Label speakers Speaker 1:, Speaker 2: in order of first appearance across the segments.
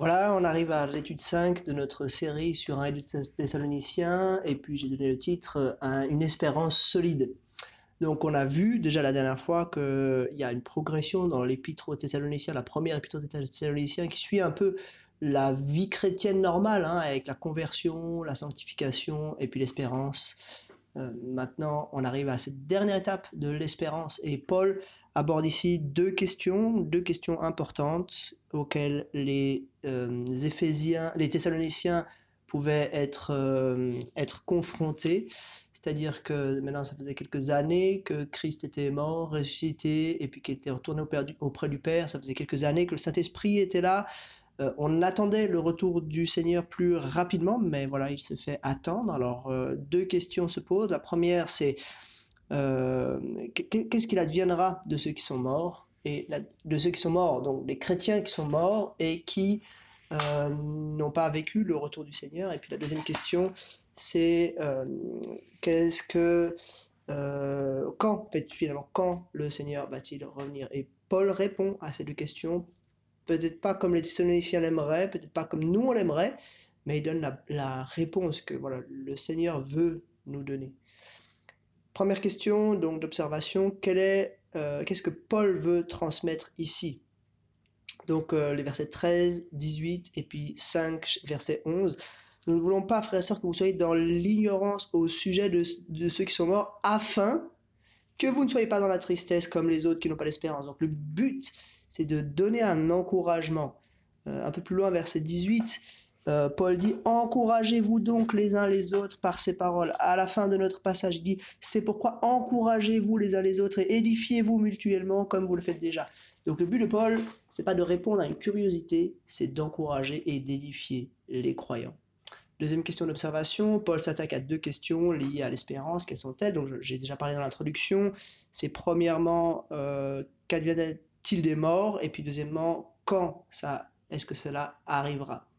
Speaker 1: Voilà, on arrive à l'étude 5 de notre série sur un et Thessaloniciens, et puis j'ai donné le titre euh, Une espérance solide. Donc on a vu déjà la dernière fois qu'il y a une progression dans l'épître aux Thessaloniciens, la première épître aux Thessaloniciens, qui suit un peu la vie chrétienne normale, hein, avec la conversion, la sanctification et puis l'espérance. Euh, maintenant, on arrive à cette dernière étape de l'espérance, et Paul aborde ici deux questions, deux questions importantes auxquelles les euh, les Thessaloniciens pouvaient être, euh, être confrontés. C'est-à-dire que maintenant, ça faisait quelques années que Christ était mort, ressuscité, et puis qu'il était retourné auprès du Père. Ça faisait quelques années que le Saint-Esprit était là. Euh, on attendait le retour du Seigneur plus rapidement, mais voilà, il se fait attendre. Alors, deux questions se posent. La première, c'est euh, qu'est-ce qu'il adviendra de ceux qui sont morts et de ceux qui sont morts, donc les chrétiens qui sont morts et qui euh, n'ont pas vécu le retour du Seigneur? Et puis la deuxième question, c'est euh, qu'est-ce que quand finalement quand le Seigneur va-t-il revenir? Et Paul répond à ces deux questions, peut-être pas comme les Thessaloniciens l'aimeraient, peut-être pas comme nous on l'aimerait, mais il donne la, la réponse que voilà le Seigneur veut nous donner. Première question donc d'observation, euh, qu'est-ce que Paul veut transmettre ici? Donc euh, les versets 13, 18 et puis 5, verset 11. Nous ne voulons pas, frères et sœurs, que vous soyez dans l'ignorance au sujet de, ceux qui sont morts, afin que vous ne soyez pas dans la tristesse comme les autres qui n'ont pas d'espérance. Donc le but, c'est de donner un encouragement. Euh, un peu plus loin, verset 18, euh, Paul dit encouragez-vous donc les uns les autres par ces paroles. À la fin de notre passage, il dit c'est pourquoi encouragez-vous les uns les autres et édifiez-vous mutuellement comme vous le faites déjà. Donc le but de Paul, c'est pas de répondre à une curiosité, c'est d'encourager et d'édifier les croyants. Deuxième question d'observation, Paul s'attaque à deux questions liées à l'espérance. Quelles sont-elles? Donc j'ai déjà parlé dans l'introduction. C'est premièrement euh, qu'adviendra-t-il des morts? Et puis deuxièmement, quand est-ce que cela arrivera?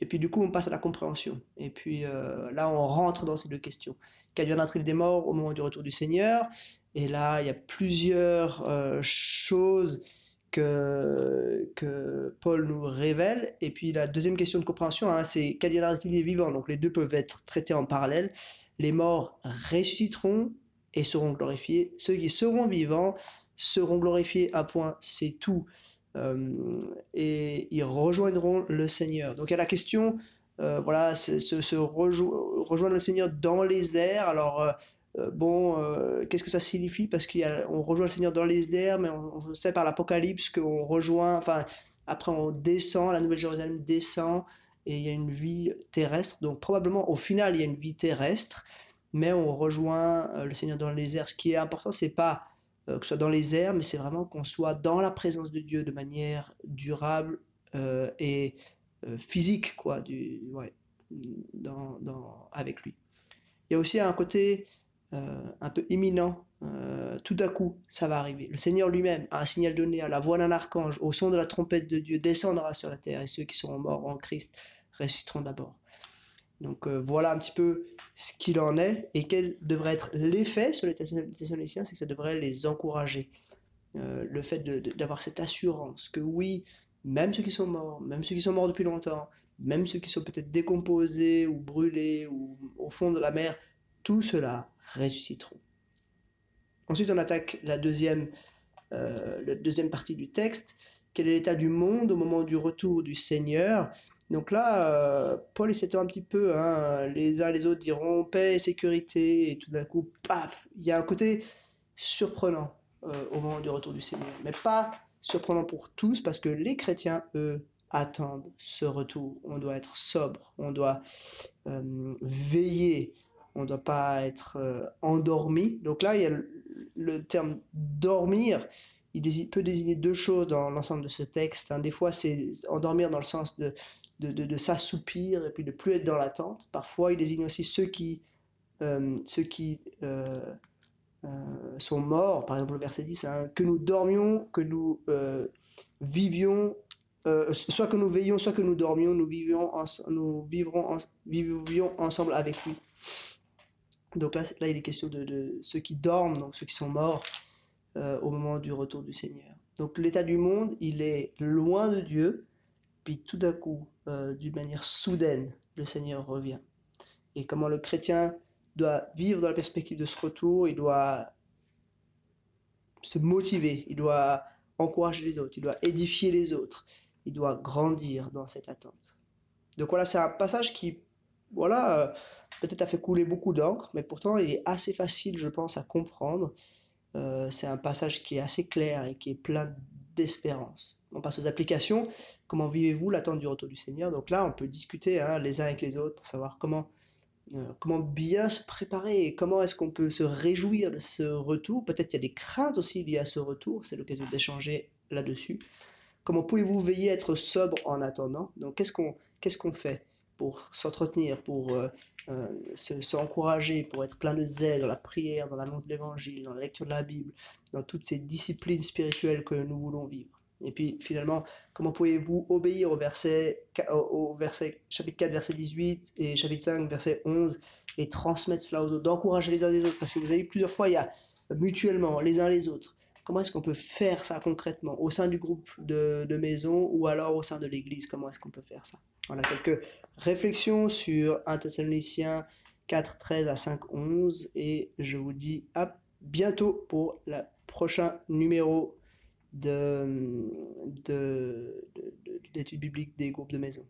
Speaker 1: Et puis du coup, on passe à la compréhension. Et puis euh, là, on rentre dans ces deux questions. Qu'adviendra-t-il des morts au moment du retour du Seigneur Et là, il y a plusieurs euh, choses que, que Paul nous révèle. Et puis la deuxième question de compréhension, hein, c'est qu'adviendra-t-il des vivants Donc les deux peuvent être traités en parallèle. Les morts ressusciteront et seront glorifiés. Ceux qui seront vivants seront glorifiés à point, c'est tout. Euh, et ils rejoindront le Seigneur. Donc a la question, euh, voilà, se, rejoindre le Seigneur dans les airs. Alors euh, bon, qu'est-ce que ça signifie? Parce qu'on rejoint le Seigneur dans les airs, mais on, sait par l'Apocalypse qu'on rejoint, enfin, après on descend, la Nouvelle Jérusalem descend, et il y a une vie terrestre. Donc probablement, au final, il y a une vie terrestre, mais on rejoint le Seigneur dans les airs. Ce qui est important, c'est pas euh, que ce soit dans les airs, mais c'est vraiment qu'on soit dans la présence de Dieu de manière durable euh, et euh, physique, quoi, du, ouais, dans, dans, avec lui. Il y a aussi un côté un peu imminent. tout à coup, ça va arriver. Le Seigneur lui-même a un signal donné à la voix d'un archange, au son de la trompette de Dieu, descendra sur la terre, et ceux qui seront morts en Christ ressusciteront d'abord. Donc voilà un petit peu ce qu'il en est et quel devrait être l'effet sur les Thessaloniciens, c'est que ça devrait les encourager. Euh, le fait d'avoir cette assurance que oui, même ceux qui sont morts, même ceux qui sont morts depuis longtemps, même ceux qui sont peut-être décomposés ou brûlés ou au fond de la mer, tout cela ressusciteront. Ensuite, on attaque la deuxième, euh, la deuxième partie du texte. Quel est l'état du monde au moment du retour du Seigneur? Donc là, euh, Paul s'étend un petit peu, hein, les uns les autres diront paix et sécurité, et tout d'un coup, paf, il y a un côté surprenant euh, au moment du retour du Seigneur, mais pas surprenant pour tous, parce que les chrétiens, eux, attendent ce retour. On doit être sobre, on doit euh, veiller, on ne doit pas être endormi. Donc là, il y a le, terme dormir, il peut désigner deux choses dans l'ensemble de ce texte. Hein. Des fois, c'est endormir dans le sens de de, s'assoupir et puis de plus être dans l'attente. Parfois, il désigne aussi ceux qui, euh, ceux qui euh, euh, sont morts, par exemple le verset 10, hein, que nous dormions, que nous vivions, soit que nous veillions, soit que nous dormions, nous, vivions nous vivrons vivions ensemble avec lui. Donc là, là, il est question de, de, ceux qui dorment, donc ceux qui sont morts au moment du retour du Seigneur. Donc l'état du monde, il est loin de Dieu, puis tout d'un coup, euh, d'une manière soudaine, le Seigneur revient. Et comment le chrétien doit vivre dans la perspective de ce retour, il doit se motiver, il doit encourager les autres, il doit édifier les autres, il doit grandir dans cette attente. Donc voilà, c'est un passage qui, voilà, euh, peut-être a fait couler beaucoup d'encre, mais pourtant il est assez facile, je pense, à comprendre. Euh, c'est un passage qui est assez clair et qui est plein d'espérance. On passe aux applications. Comment vivez-vous l'attente du retour du Seigneur? Donc là, on peut discuter hein, les uns avec les autres pour savoir comment, euh, comment bien se préparer et comment est-ce qu'on peut se réjouir de ce retour. Peut-être qu'il y a des craintes aussi liées à ce retour. C'est l'occasion d'échanger là-dessus. Comment pouvez-vous veiller à être sobre en attendant? Donc qu'est-ce qu'on qu'est-ce qu'on fait? Pour s'entretenir, pour euh, euh, s'encourager, pour être plein de zèle dans la prière, dans l'annonce de l'évangile, dans la lecture de la Bible, dans toutes ces disciplines spirituelles que nous voulons vivre. Et puis finalement, comment pouvez-vous obéir au verset, au verset chapitre 4, verset 18 et chapitre 5, verset 11 et transmettre cela aux autres, d'encourager les uns les autres, parce que vous avez plusieurs fois, il y a mutuellement les uns les autres. Comment est-ce qu'on peut faire ça concrètement au sein du groupe de, de maison ou alors au sein de l'église? Comment est-ce qu'on peut faire ça? Voilà quelques réflexions sur 1 Thessaloniciens 4, 13 à 5, 11 et je vous dis à bientôt pour le prochain numéro d'études de, de, d'études bibliques des groupes de maison.